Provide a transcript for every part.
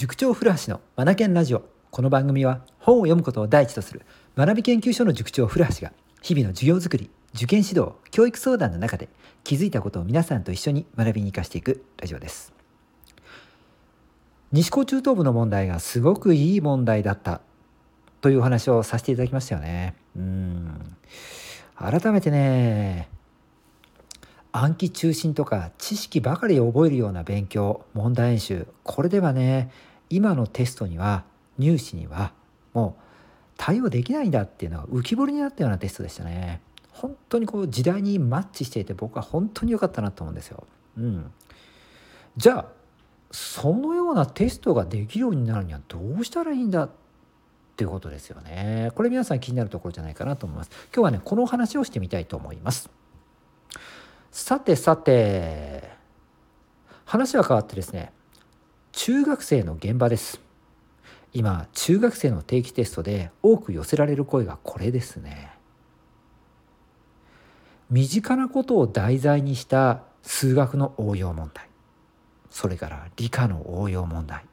塾長古橋のマナケンラジオ。この番組は本を読むことを第一とする学び研究所の塾長古橋が日々の授業づくり受験指導教育相談の中で気づいたことを皆さんと一緒に学びに生かしていくラジオです。西高中等部の問題がすごくいい問題だったというお話をさせていただきましたよね。うん。改めてね暗記中心とか知識ばかりを覚えるような勉強問題演習これではね今のテストには入試にはもう対応できないんだっていうのが浮き彫りになったようなテストでしたね本当にこう時代にマッチしていて僕は本当に良かったなと思うんですよ。うん、じゃあそのようなテストができるようになるにはどうしたらいいんだっていうことですよね。これ皆さん気になるところじゃないかなと思います。今日はねこの話をしてみたいと思います。さてさて話は変わってですね中学生の現場です。今中学生の定期テストで多く寄せられる声がこれですね。身近なことを題材にした数学の応用問題。それから理科の応用問題。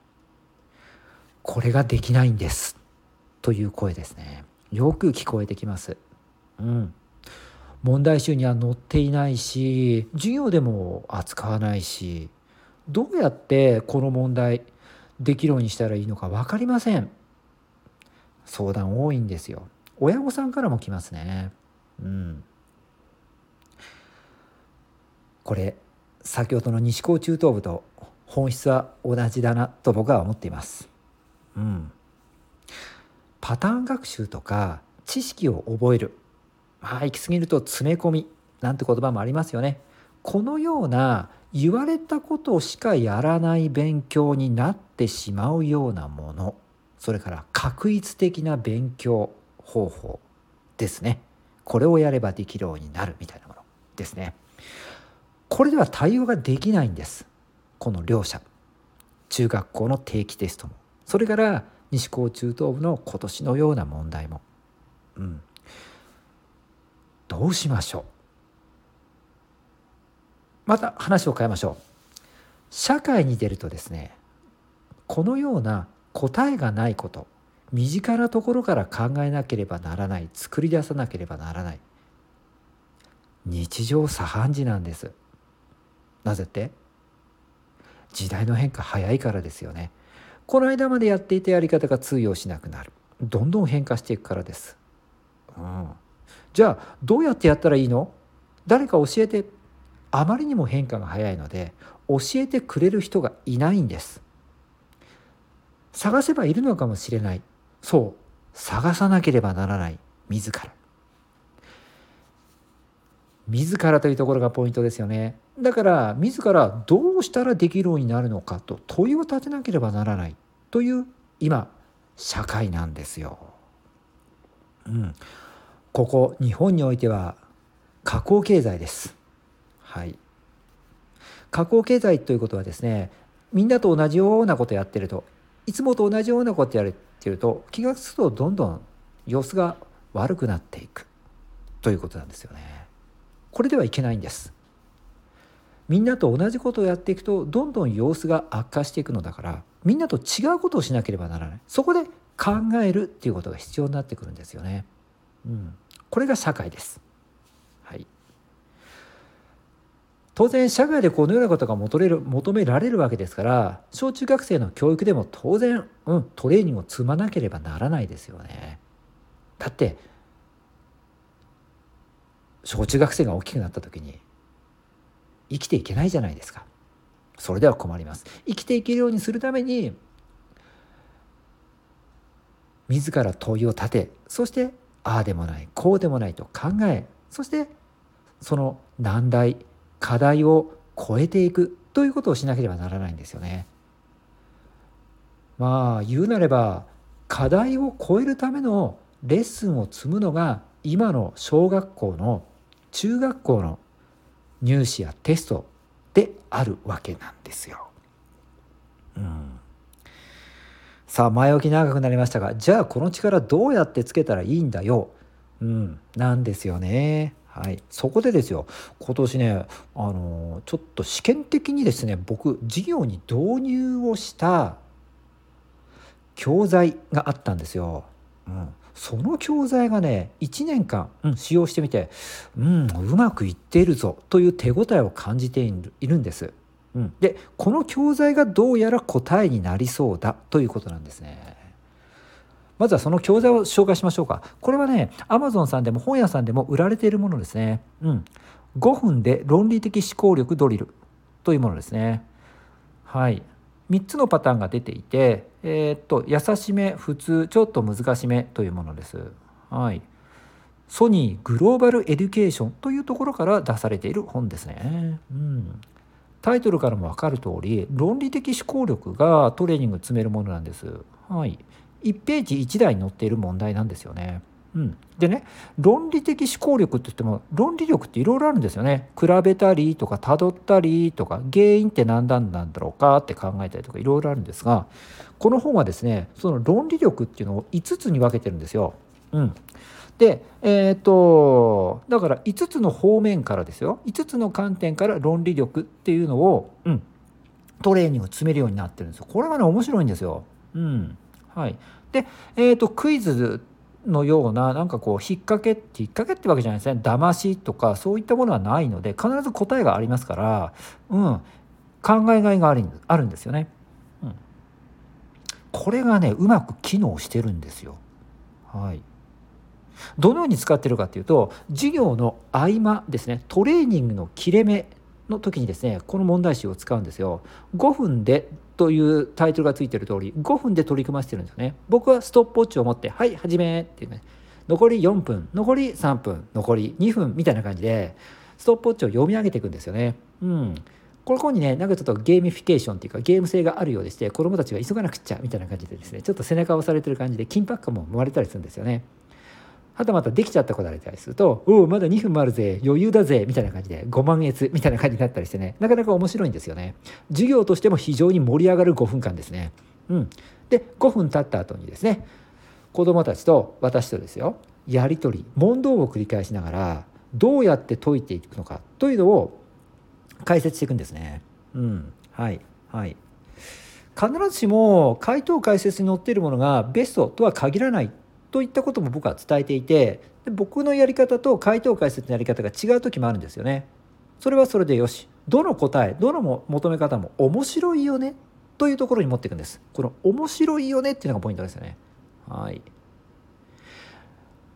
これができないんです。という声ですね。よく聞こえてきます。うん。問題集には載っていないし授業でも扱わないしどうやってこの問題できるようにしたらいいのか分かりません。相談多いんですよ。親御さんからも来ますね。うん。これ先ほどの西高中等部と本質は同じだなと僕は思っています。うん。パターン学習とか知識を覚える。まあ行き過ぎると詰め込みなんて言葉もありますよね。このような言われたことしかやらない勉強になってしまうようなもの。それから確一的な勉強方法ですね。これをやればできるようになるみたいなものですね。これでは対応ができないんです。この両者。中学校の定期テストも。それから西高中等部の今年のような問題も。うん。どうしましょう？また話を変えましょう。社会に出るとですねこのような答えがないこと身近なところから考えなければならない作り出さなければならない日常茶飯事なんです。なぜって時代の変化早いからですよね。この間までやっていたやり方が通用しなくなる。どんどん変化していくからです、うん、じゃあどうやってやったらいいの？誰か教えて。あまりにも変化が早いので教えてくれる人がいないんです。探せばいるのかもしれない。そう探さなければならない。自ら。自らというところがポイントですよね。だから自らどうしたらできるようになるのかと問いを立てなければならない。という今社会なんですよ。うん、ここ日本においては加工経済です。はい。加工経済ということはですねみんなと同じようなことやってるといつもと同じようなことやってると気が付くとどんどん様子が悪くなっていくということなんですよね。これではいけないんです。みんなと同じことをやっていくとどんどん様子が悪化していくのだからみんなと違うことをしなければならないそこで考えるっていうことが必要になってくるんですよね。うん、これが社会です。はい。当然社会でこのようなことが求める求められるわけですから小中学生の教育でも当然、うん、トレーニングを積まなければならないですよね。だって小中学生が大きくなった時に生きていけないじゃないですか。それでは困ります。生きていけるようにするために自ら問いを立てそしてああでもないこうでもないと考えそしてその難題課題を超えていくということをしなければならないんですよね。まあ言うなれば課題を超えるためのレッスンを積むのが今の小学校の中学校の入試やテストであるわけなんですよ。うん、さあ前置き長くなりましたがじゃあこの力どうやってつけたらいいんだよ、うん、なんですよね。はい、そこでですよ今年ねあのちょっと試験的にですね僕授業に導入をした教材があったんですよ。うん、その教材がね1年間、うん、使用してみてうんうまくいっているぞという手応えを感じているんです。うん、でこの教材がどうやら答えになりそうだということなんですね。まずはその教材を紹介しましょうか。これはね、Amazon さんでも本屋さんでも売られているものですね。うん。5分で論理的思考力ドリルというものですね。はい。3つのパターンが出ていて、えー、っと優しめ普通ちょっと難しめというものです。はい、ソニーグローバルエデュケーションというところから出されている本ですね。うん、タイトルからも分かる通り論理的思考力がトレーニング積めるものなんです。はい、1ページ1題に載っている問題なんですよね。うん、でね論理的思考力って言っても論理力っていろいろあるんですよね比べたりとかたどったりとか原因って何なんだろうかって考えたりとかいろいろあるんですがこの本はですねその論理力っていうのを5つに分けてるんですよ。うん、でえっ、とだから5つの方面からですよ5つの観点から論理力っていうのを、うん、トレーニングを詰めるようになってるんですよ。これがね面白いんですよ。うんはい、で、えーと、クイズのようななんかこう引っ掛けて引っ掛けってわけじゃないですね。騙しとかそういったものはないので必ず答えがありますから、うん、考えがいがあるあるんですよね。うん、これがねうまく機能してるんですよ。はい、どのように使ってるかっていうと授業の合間ですね。トレーニングの切れ目の時にですねこの問題集を使うんですよ。5分でというタイトルがついてる通り5分で取り組ませてるんですよね。僕はストップウォッチを持って「はい始め」っていうね残り4分残り3分残り2分みたいな感じでストップウォッチを読み上げていくんですよね。うんこの子にねなんかちょっとゲーミフィケーションっていうかゲーム性があるようでして子どもたちが急がなくっちゃみたいな感じでですねちょっと背中を押されてる感じで緊迫感も生まれたりするんですよね。はたまたできちゃった子がいたりすると、おお、まだ2分もあるぜ、余裕だぜ、みたいな感じで、5万円みたいな感じになったりしてね、なかなか面白いんですよね。授業としても非常に盛り上がる5分間ですね。うん。で、5分経った後にですね、子供たちと私とですよ、やり取り、問答を繰り返しながら、どうやって解いていくのかというのを解説していくんですね。うん。はい。はい。必ずしも回答解説に載っているものがベストとは限らないといったことも僕は伝えていてで僕のやり方と回答解説のやり方が違う時もあるんですよね。それはそれでよしどの答えどのも求め方も面白いよねというところに持っていくんです。この面白いよねっていうのがポイントですよね。はい。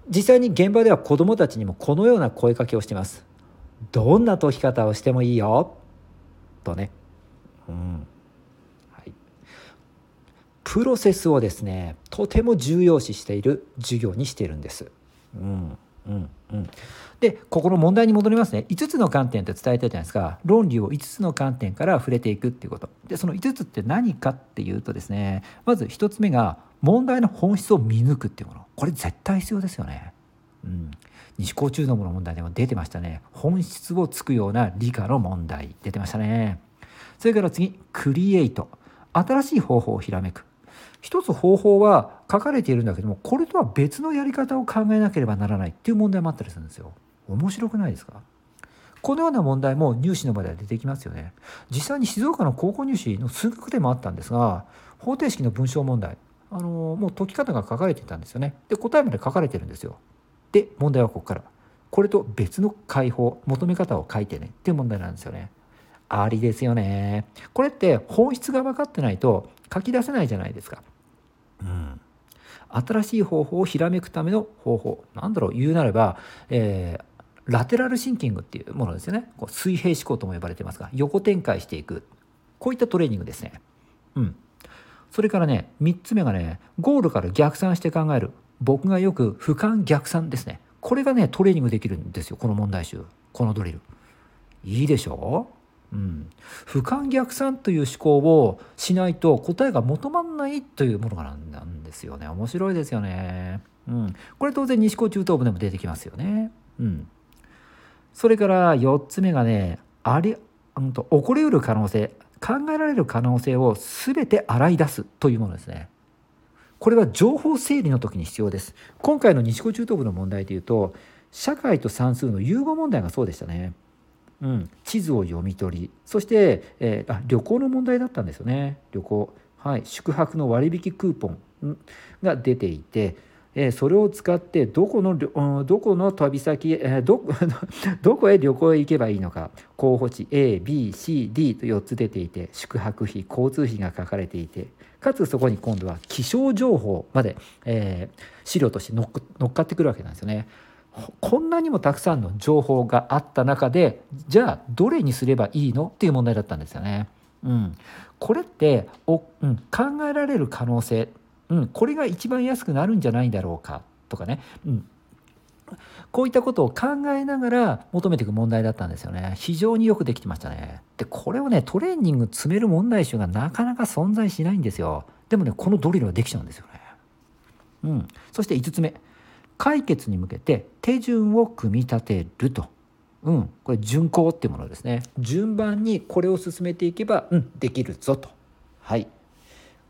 実際に現場では子どもたちにもこのような声かけをしています。どんな解き方をしてもいいよとね。うん。プロセスをですねとても重要視している授業にしているんです。うんうんうん、でここの問題に戻りますね。5つの観点って伝えたじゃないですか。論理を5つの観点から触れていくっていうこと。でその5つって何かっていうとですねまず1つ目が問題の本質を見抜くっていうもの。これ絶対必要ですよね。うん、西高中脳の問題でも出てましたね。本質をつくような理科の問題出てましたね。それから次クリエイト。新しい方法をひらめく。一つ方法は書かれているんだけどもこれとは別のやり方を考えなければならないっていう問題もあったりするんですよ。面白くないですか？このような問題も入試の場では出てきますよね。実際に静岡の高校入試の数学でもあったんですが方程式の文章問題あのもう解き方が書かれていたんですよね。で答えまで書かれてるんですよ。で問題はここから。これと別の解法求め方を書いてねっていう問題なんですよね。ありですよね。これって本質が分かってないと書き出せないじゃないですか。うん、新しい方法をひらめくための方法。なんだろう。言うなれば、えー、ラテラルシンキングっていうものですよね。こう水平思考とも呼ばれてますが横展開していく。こういったトレーニングですね。うん、それからね3つ目がねゴールから逆算して考える。僕がよく俯瞰逆算ですね。これがねトレーニングできるんですよ。この問題集。このドリル。いいでしょう？うん、俯瞰逆算という思考をしないと答えが求まんないというものがなんですよね。面白いですよね、うん、これ当然西高中等部でも出てきますよね、うん、それから4つ目がねあり、うん、と起こりうる可能性考えられる可能性を全て洗い出すというものですね。これは情報整理の時に必要です。今回の西高中等部の問題でいうと社会と算数の融合問題がそうでしたね。うん、地図を読み取りそして、えー、あ旅行の問題だったんですよね。旅行。はい。宿泊の割引クーポンが出ていてえー、それを使ってどこの、どこの旅先、えー、ど どこへ旅行へ行けばいいのか候補地 ABCD と4つ出ていて宿泊費交通費が書かれていてかつそこに今度は気象情報まで、えー、資料として乗っかってくるわけなんですよね。こんなにもたくさんの情報があった中でじゃあどれにすればいいの？っていう問題だったんですよね。うん、これってお、うん、考えられる可能性うん、これが一番安くなるんじゃないだろうか？とかね、うん、こういったことを考えながら求めていく問題だったんですよね。非常によくできてましたね。で、これをね、トレーニング詰める問題集がなかなか存在しないんですよ。でもね、このドリルはできちゃうんですよね。うん。そして5つ目。解決に向けて手順を組み立てると。うん。これ順行っていうものですね。順番にこれを進めていけば、うん、できるぞと。はい。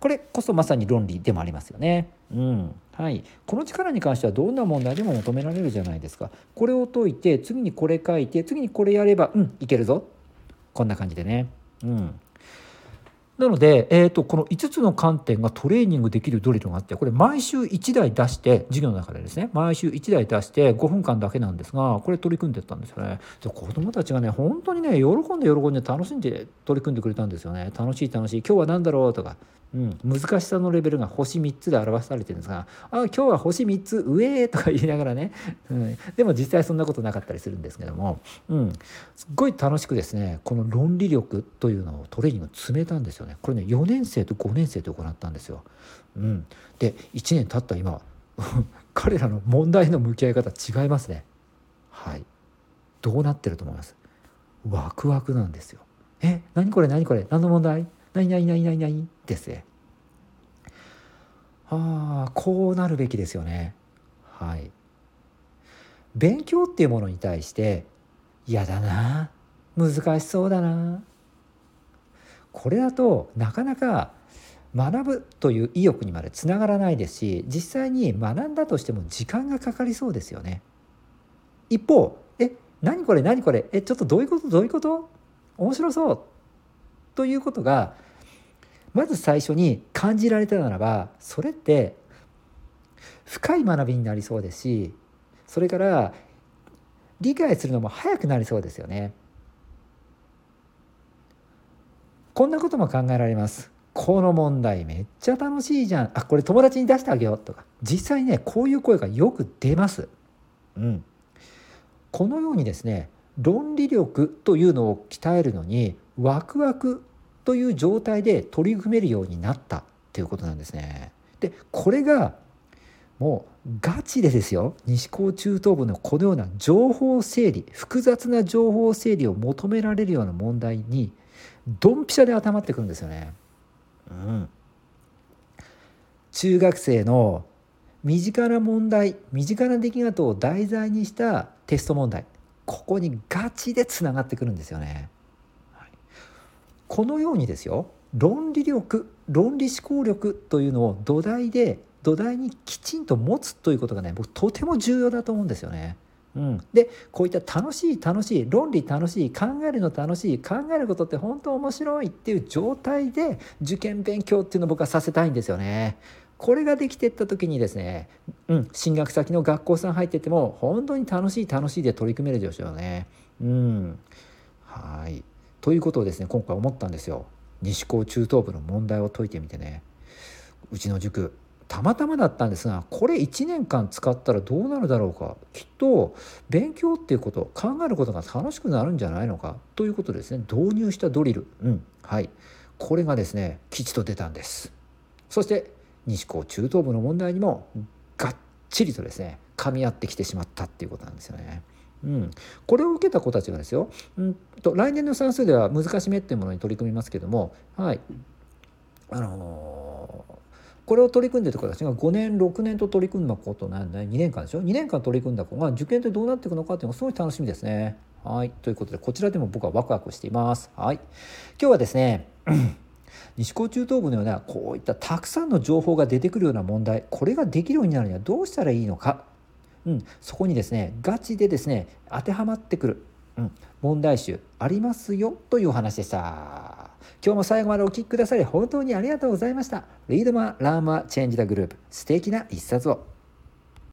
これこそまさに論理でもありますよね。うんはい、この力に関してはどんな問題でも求められるじゃないですか。これを解いて次にこれ書いて次にこれやればうんいけるぞこんな感じでね。うんなので、えーと、この5つの観点がトレーニングできるドリルがあってこれ毎週1台出して授業の中でですね毎週1台出して5分間だけなんですがこれ取り組んでったんですよね。で子どもたちがね本当にね喜んで喜んで楽しんで取り組んでくれたんですよね。楽しい楽しい。今日は何だろう？とかうん、難しさのレベルが星3つで表されてるんですが「あ今日は星3つ上」とか言いながらね、うん、でも実際そんなことなかったりするんですけども、うん、すっごい楽しくですねこの論理力というのをトレーニング詰めたんですよね。これね4年生と5年生で行ったんですよ。うん、で1年経った今 彼らの問題の向き合い方違いますね。はい。どうなってると思います？ワクワクなんですよ。え何これ何これ？何の問題？何何何何何ですね。ああこうなるべきですよね。はい。勉強っていうものに対して嫌だな難しそうだなこれだとなかなか学ぶという意欲にまでつながらないですし実際に学んだとしても時間がかかりそうですよね。一方え何これ何これ？えちょっとどういうこと？どういうこと？面白そうということがまず最初に感じられたならばそれって深い学びになりそうですしそれから理解するのも早くなりそうですよね。こんなことも考えられます。この問題めっちゃ楽しいじゃん。あ、これ友達に出してあげようとか。実際ね、こういう声がよく出ます。うん。このようにですね、論理力というのを鍛えるのにワクワクという状態で取り組めるようになったということなんですね。でこれがもうガチでですよ西高中等部のこのような情報整理複雑な情報整理を求められるような問題にドンピシャで頭ってくるんですよね。うん、中学生の身近な問題身近な出来事を題材にしたテスト問題ここにガチでつながってくるんですよね。このようにですよ論理力論理思考力というのを土台で土台にきちんと持つということがね僕とても重要だと思うんですよね。うん、でこういった楽しい楽しい論理楽しい考えるの楽しい考えることって本当面白いっていう状態で受験勉強っていうのを僕はさせたいんですよね。これができてった時にですね、うん、進学先の学校さん入ってても本当に楽しい楽しいで取り組めるでしょうね。うん、はいということをですね今回思ったんですよ。西高中等部の問題を解いてみてね。うちの塾たまたまだったんですがこれ1年間使ったらどうなるだろうか。きっと勉強っていうこと考えることが楽しくなるんじゃないのか。ということですね導入したドリル、うん、はい。これがですね吉と出たんです。そして西高中等部の問題にもがっちりとですね噛み合ってきてしまったっていうことなんですよね。うん、これを受けた子たちがですよ、うんと、来年の算数では難しめっていうものに取り組みますけども、はい。あのー、これを取り組んでる子たちが5年6年と取り組んだことなんで2年間でしょ？2年間取り組んだ子が受験ってどうなっていくのかっていうのがすごい楽しみですね。はい。ということでこちらでも僕はワクワクしています。はい、今日はですね 西高中等部のようなこういったたくさんの情報が出てくるような問題これができるようになるにはどうしたらいいのかうん、そこにですねガチでですね当てはまってくる、うん、問題集ありますよというお話でした。今日も最後までお聴きくださり本当にありがとうございました。 Read more, learn more, change the globe。素敵な一冊を。